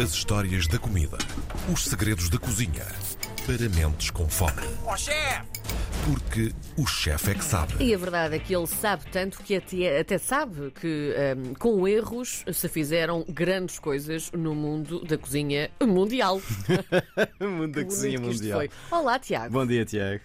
As histórias da comida. Os segredos da cozinha. Para mentes com fome. Ó chefe! Porque o chefe é que sabe. E a verdade é que ele sabe tanto que até, até sabe que hum, com erros se fizeram grandes coisas no mundo da cozinha mundial. mundo da cozinha mundial. foi. Olá, Tiago. Bom dia, Tiago.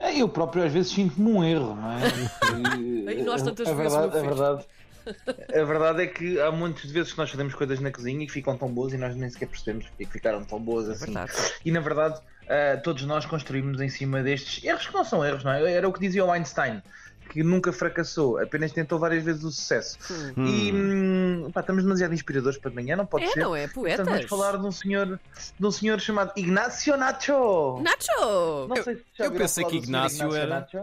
É, Eu próprio às vezes sinto-me um erro, não é? E nós tantas a vezes, verdade, a verdade, a verdade é que há muitas vezes que nós fazemos coisas na cozinha e que ficam tão boas e nós nem sequer percebemos porque ficaram tão boas assim. verdade. E na verdade, ah, todos nós construímos em cima destes erros que não são erros, não é? Era o que dizia o Einstein. Que nunca fracassou, apenas tentou várias vezes o sucesso. E hum, pá, estamos demasiado inspiradores para de manhã, não pode É, ser. não é? Portanto, vamos Poetas. falar de um senhor, de um senhor chamado Ignacio Nacho. Nacho! Não sei se já eu pensei que Ignácio era- Nacho.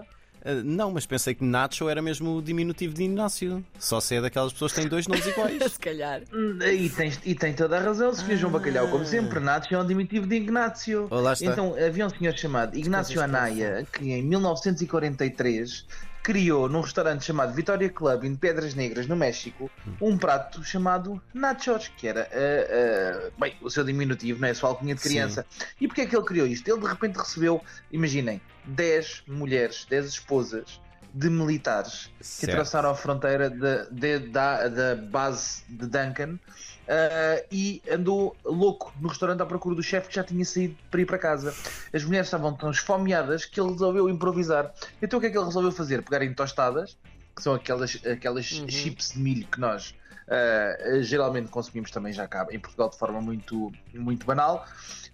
Ah, não, mas pensei que Nacho era mesmo o diminutivo de Inácio. Só se é daquelas pessoas que têm dois nomes iguais. Se calhar. Hum, E tem, e tem toda a razão, se João Bacalhau, como sempre, Nacho é um diminutivo de Ignácio. Oh. Então havia um senhor chamado Ignácio Anaya, que em 1943 criou num restaurante chamado Vitória Club em Pedras Negras, no México, um prato chamado nachos, que era ah, ah, bem, o seu diminutivo, não é? A sua alcunha de Sim. criança. E porquê é que ele criou isto? Ele de repente recebeu, imaginem, 10 mulheres, 10 esposas de militares que Certo. atravessaram a fronteira da, da base de Duncan ah, e andou louco no restaurante à procura do chefe que já tinha saído para ir para casa. As mulheres estavam tão esfomeadas que ele resolveu improvisar. Então o que é que ele resolveu fazer? Pegar em tostadas, que são aquelas, aquelas chips de milho que nós ah, geralmente consumimos também já cá em Portugal de forma muito, muito banal.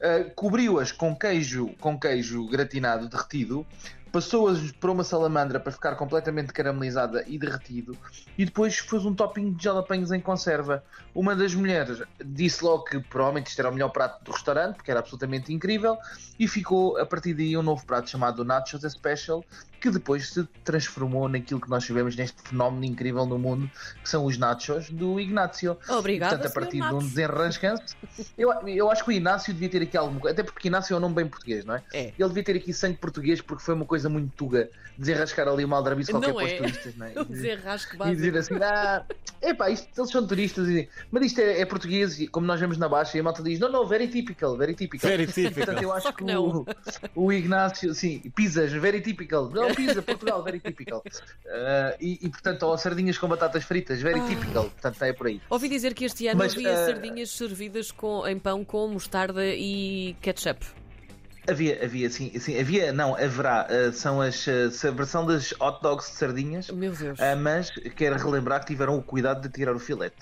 Ah, cobriu-as com queijo, com queijo gratinado derretido, passou-as para uma salamandra para ficar completamente caramelizada e derretido, e depois fez um topping de jalapenos em conserva. Uma das mulheres disse logo que provavelmente isto era o melhor prato do restaurante, porque era absolutamente incrível, e ficou a partir daí um novo prato chamado Nachos Special, que depois se transformou naquilo que nós sabemos neste fenómeno incrível no mundo, que são os nachos do Ignacio. Obrigada, Portanto, a partir de um desenrascanço, eu, eu acho que o Inácio devia ter aqui alguma coisa, até porque Inácio é um nome bem português, não é? É. Ele devia ter aqui sangue português porque foi uma coisa muito tuga desenrascar ali uma aldrabice qualquer Não para os é. turistas, não é? O desenrasque E dizer assim, ah, epá, isto, eles são turistas, e, mas isto é, é português, e como nós vemos na baixa, e a malta diz, não, não, very typical, very typical. Very typical. Portanto, eu acho que, o, o Ignácio, sim, pizzas, very typical. Não, pizza, Portugal, very typical. Ah, e, e, portanto, ou sardinhas com batatas fritas, very typical. Portanto, é por aí. Ouvi dizer que este ano Mas, havia eh, sardinhas servidas com, em pão com mostarda e ketchup. Havia, havia, sim, sim, havia, não, haverá, ah, são as, ah, a versão das hot dogs de sardinhas, Meu Deus. ah, mas quero relembrar que tiveram o cuidado de tirar o filete.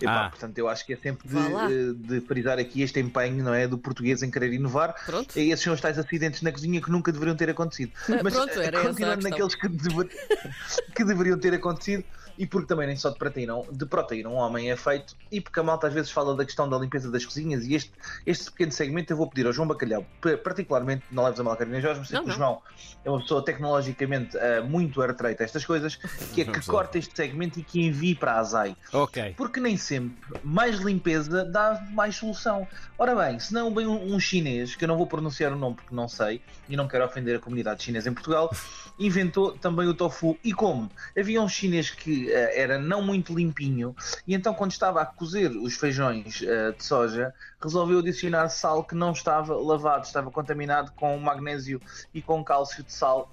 Epá, Ah. Portanto, eu acho que é sempre de, eh, de frisar aqui este empenho, não é, do português em querer inovar. Pronto. E esses são os tais acidentes na cozinha que nunca deveriam ter acontecido. Mas pronto, eh, era essa a continuando naqueles que, dever- que deveriam ter acontecido, e porque também nem só de proteína, de proteína um homem é feito, e porque a malta às vezes fala da questão da limpeza das cozinhas, e este, este pequeno segmento eu vou pedir ao João Bacalhau, pa- particularmente, não leves a mal a Carina Jorge, mas sei Não, que o. João é uma pessoa tecnologicamente eh, muito artreita a estas coisas, que é que corta este segmento e que envie para a ASAI. Ok. Porque nem sempre mais limpeza dá mais solução. Ora bem, se não bem um, um chinês, que eu não vou pronunciar o nome porque não sei, e não quero ofender a comunidade chinesa em Portugal, inventou também o tofu. E como? Havia um chinês que eh, era não muito limpinho, e então quando estava a cozer os feijões eh, de soja, resolveu adicionar sal que não estava lavado, estava contaminado com magnésio e com cálcio de sal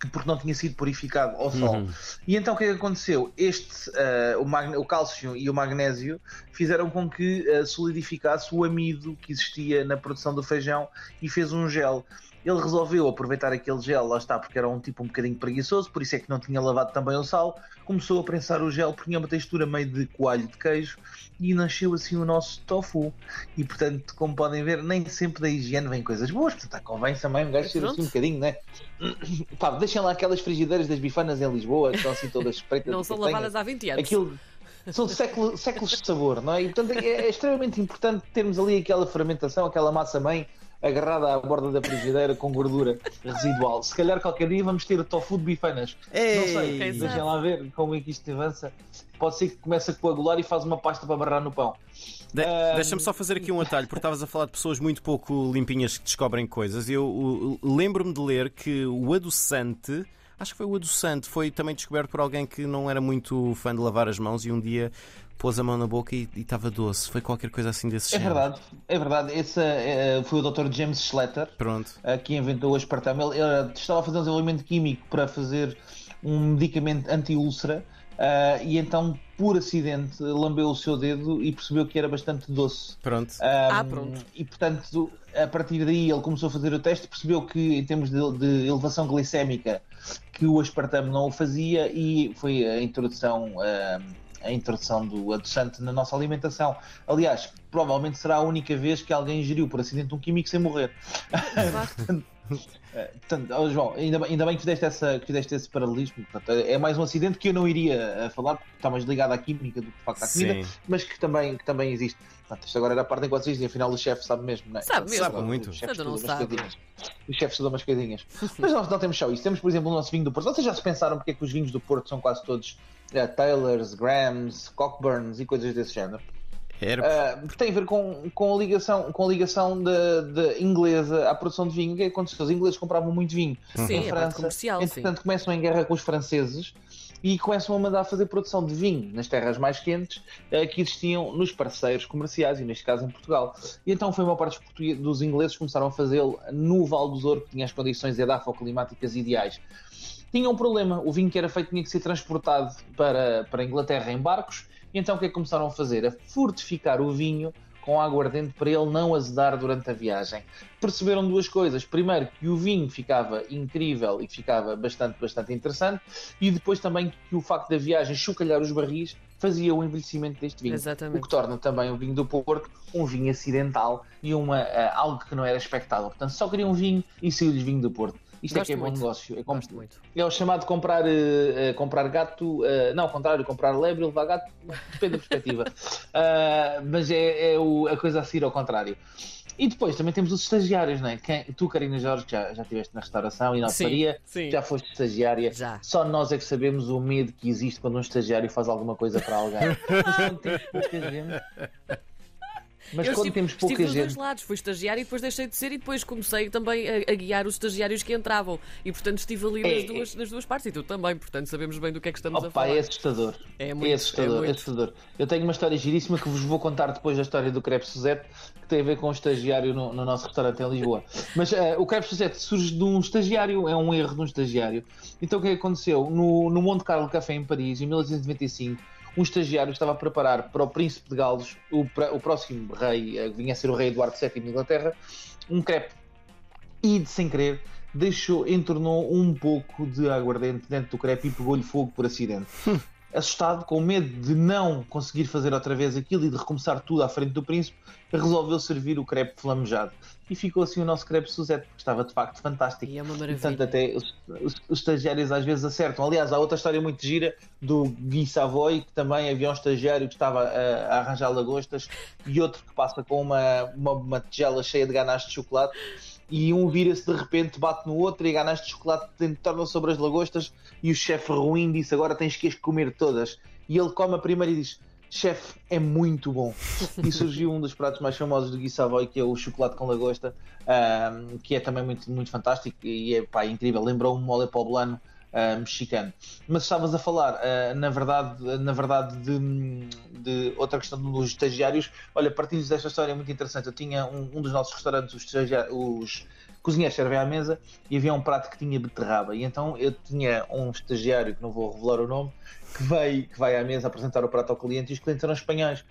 que porque não tinha sido purificado ao sol. Uhum. E então o que é que aconteceu? Este, eh, o, o cálcio e o magnésio fizeram com que eh, solidificasse o amido que existia na produção do feijão e fez um gel. Ele resolveu aproveitar aquele gel, lá está, porque era um tipo um bocadinho preguiçoso, por isso é que não tinha lavado também o sal. Começou a prensar o gel, porque tinha uma textura meio de coalho de queijo e nasceu assim o nosso tofu. E portanto, como podem ver, nem sempre da higiene vem coisas boas, portanto, convém também um gajo ser assim um bocadinho, né? Pá, deixem lá aquelas frigideiras das bifanas em Lisboa, que estão assim todas pretas. Não são lavadas há 20 anos. Aquilo são séculos, séculos de sabor, não é? E, portanto, é, é extremamente importante termos ali aquela fermentação, aquela massa-mãe agarrada à borda da frigideira com gordura residual. Se calhar qualquer dia vamos ter tofu de bifanas. Ei! Não sei, deixem lá ver como é que isto avança. Pode ser que comece a coagular e faz uma pasta para barrar no pão. De- Ah, Deixa-me só fazer aqui um atalho, porque estavas a falar de pessoas muito pouco limpinhas que descobrem coisas. Eu lembro-me de ler que o adoçante, acho que foi o adoçante, foi também descoberto por alguém que não era muito fã de lavar as mãos e um dia pôs a mão na boca e estava doce. Foi qualquer coisa assim desse É género. verdade, é verdade. Esse eh, foi o Dr. James Schletter Pronto. eh, que inventou o aspartame. Ele, ele estava a fazer um desenvolvimento químico para fazer um medicamento anti-úlcera eh, e então, por acidente, lambeu o seu dedo e percebeu que era bastante doce. Pronto. Ah, Um, pronto. E portanto, a partir daí ele começou a fazer o teste, percebeu que em termos de, de elevação glicémica que o aspartame não o fazia e foi a introdução um, a introdução do adoçante na nossa alimentação. Aliás, provavelmente será a única vez que alguém ingeriu por acidente um químico sem morrer. Eh, Portanto, oh, João, ainda bem, ainda bem que, fizeste essa, que fizeste esse paralelismo. Portanto, é mais um acidente que eu não iria eh, falar, porque está mais ligado à química do que de facto à comida, Sim. mas que também, que também existe. Portanto, isto agora era a parte em que vocês dizem, afinal o chefe sabe mesmo, não é? Sabe mesmo. Sabe muito. Os chefes Então não sabe. coisinhas. Os chefes estudam umas coisinhas. Mas nós não temos só isso. Temos, por exemplo, o nosso vinho do Porto. Vocês já se pensaram porque é que os vinhos do Porto são quase todos eh, Taylors, Grahams, Cockburns e coisas desse género? Era. Porque tem a ver com, com a ligação, com a ligação da da inglesa à produção de vinho. O que é que aconteceu? Os ingleses compravam muito vinho Sim, em é França, comercial, sim. entretanto começam em guerra com os franceses e começam a mandar fazer produção de vinho nas terras mais quentes eh, que existiam nos parceiros comerciais e neste caso em Portugal. E então foi uma parte dos, dos ingleses que começaram a fazê-lo no Val do Douro, que tinha as condições edafoclimáticas ideais. Tinha um problema, o vinho que era feito tinha que ser transportado para, para a Inglaterra em barcos, e então o que é que começaram a fazer? A fortificar o vinho com aguardente para ele não azedar durante a viagem. Perceberam duas coisas. Primeiro, que o vinho ficava incrível e ficava bastante, bastante interessante, e depois também que o facto da viagem chocalhar os barris fazia o envelhecimento deste vinho. Exatamente. O que torna também o vinho do Porto um vinho acidental e uma, ah, algo que não era expectável. Portanto, só queriam vinho e saiu-lhes vinho do Porto. Isto é Gosto que é bom muito. negócio. É como é o chamado comprar, eh, comprar gato, eh, não, ao contrário, comprar lebre e levar gato, depende da perspectiva. Ah, mas é, é o- a coisa a seguir ao contrário. E depois também temos os estagiários, não é? Quem, tu, Karina Jorge, já, já estiveste na restauração e na hotelaria, já foste estagiária. Já. Só nós é que sabemos o medo que existe quando um estagiário faz alguma coisa para alguém. Mas quando temos pouca gente. Mas Eu quando estive, temos pouca estive dos dois gente. lados, fui estagiário e depois deixei de ser e depois comecei também a, a guiar os estagiários que entravam. E portanto estive ali É, nas, duas, nas duas partes e tu também, portanto sabemos bem do que é que estamos a Opa, falar. é assustador. É É, muito, assustador, é é, muito. assustador. Eu tenho uma história giríssima que vos vou contar depois da história do Crepe Suzette, que tem a ver com um estagiário no, no nosso restaurante em Lisboa. Mas eh, o Crepe Suzette surge de um estagiário, é um erro de um estagiário. Então o que é aconteceu? No, no Monte Carlo Café em Paris, em 1895, um estagiário estava a preparar para o Príncipe de Gales, o, o próximo rei, eh, que vinha a ser o rei Eduardo VII de Inglaterra, um crepe e, de sem querer, deixou, entornou um pouco de aguardente dentro do crepe e pegou-lhe fogo por acidente. Assustado, com medo de não conseguir fazer outra vez aquilo e de recomeçar tudo à frente do príncipe, resolveu servir o crepe flamejado. E ficou assim o nosso crepe Suzette, que estava de facto fantástico. E é uma maravilha. Portanto, até os, os- os estagiários às vezes acertam. Aliás, há outra história muito gira do Gui Savoy, que também havia um estagiário que estava a, a arranjar lagostas e outro que passa com uma, uma, uma tigela cheia de ganaches de chocolate e um vira-se de repente, bate no outro e a ganache de chocolate torna sobre as lagostas e o chefe ruim disse agora tens que as comer todas. E ele come a primeira e diz chefe, é muito bom. E surgiu um dos pratos mais famosos do Gui Savoy, que é o chocolate com lagosta, ahm, que é também muito, muito fantástico e é pá, incrível. Lembrou-me um mole poblano ah, mexicano. Mas estavas a falar, ah, na verdade, na verdade de, de outra questão dos estagiários. Olha, partilhos desta história muito interessante. Eu tinha um, um dos nossos restaurantes, os, os cozinheiros servem à mesa e havia um prato que tinha beterraba. E então eu tinha um estagiário, que não vou revelar o nome, que veio, que vai à mesa apresentar o prato ao cliente e os clientes eram espanhóis.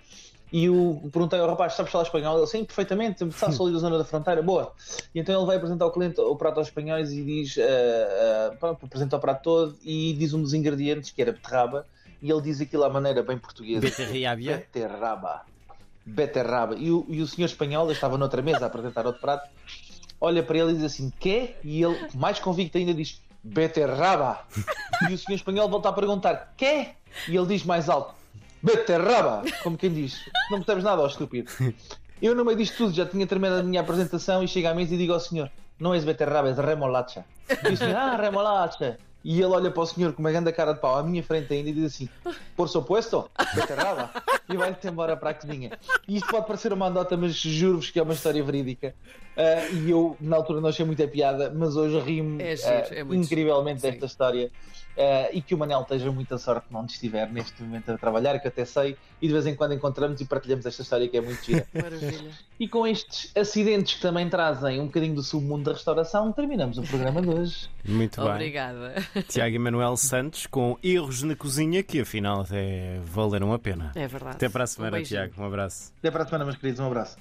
E eu perguntei ao rapaz, sabes falar espanhol? Ele, sim, perfeitamente, está só ali da zona da fronteira, boa. E então ele vai apresentar ao cliente o prato aos espanhóis e diz, ah, pronto, apresenta o prato todo e diz um dos ingredientes, que era beterraba, e ele diz aquilo à maneira bem portuguesa. Beterraba. Beterraba. Beterraba. E o, e o senhor espanhol, eu estava noutra mesa a apresentar outro prato, olha para ele e diz assim, quê? E ele, mais convicto ainda, diz, beterraba. E o senhor espanhol volta a perguntar, quê? E ele diz mais alto, beterraba. Como quem diz, não percebes nada, ó estúpido. Eu no meio disto tudo já tinha terminado a minha apresentação e chego à mesa e digo ao senhor, não és beterraba, és remolacha. Senhor, ah, remolacha. E ele olha para o senhor com uma grande cara de pau à minha frente ainda e diz assim: Por supuesto, beterraba. E vai-te embora para a cozinha. E isto pode parecer uma andota, mas juro-vos que é uma história verídica. Uh, e eu, na altura, não achei muita piada, mas hoje ri-me É uh, é muito incrivelmente desta história. Uh, e que o Manel esteja muita sorte onde estiver neste momento a trabalhar, que eu até sei, e de vez em quando encontramos e partilhamos esta história que é muito gira. Maravilha. e com estes acidentes que também trazem um bocadinho do submundo da restauração, terminamos o programa de hoje. Muito bem. Obrigada. Tiago Emanuel Santos com erros na cozinha que afinal até valeram a pena. É verdade. Até para a Um semana, beijinho. Tiago. Um abraço. Até para a semana, meus queridos. Um abraço.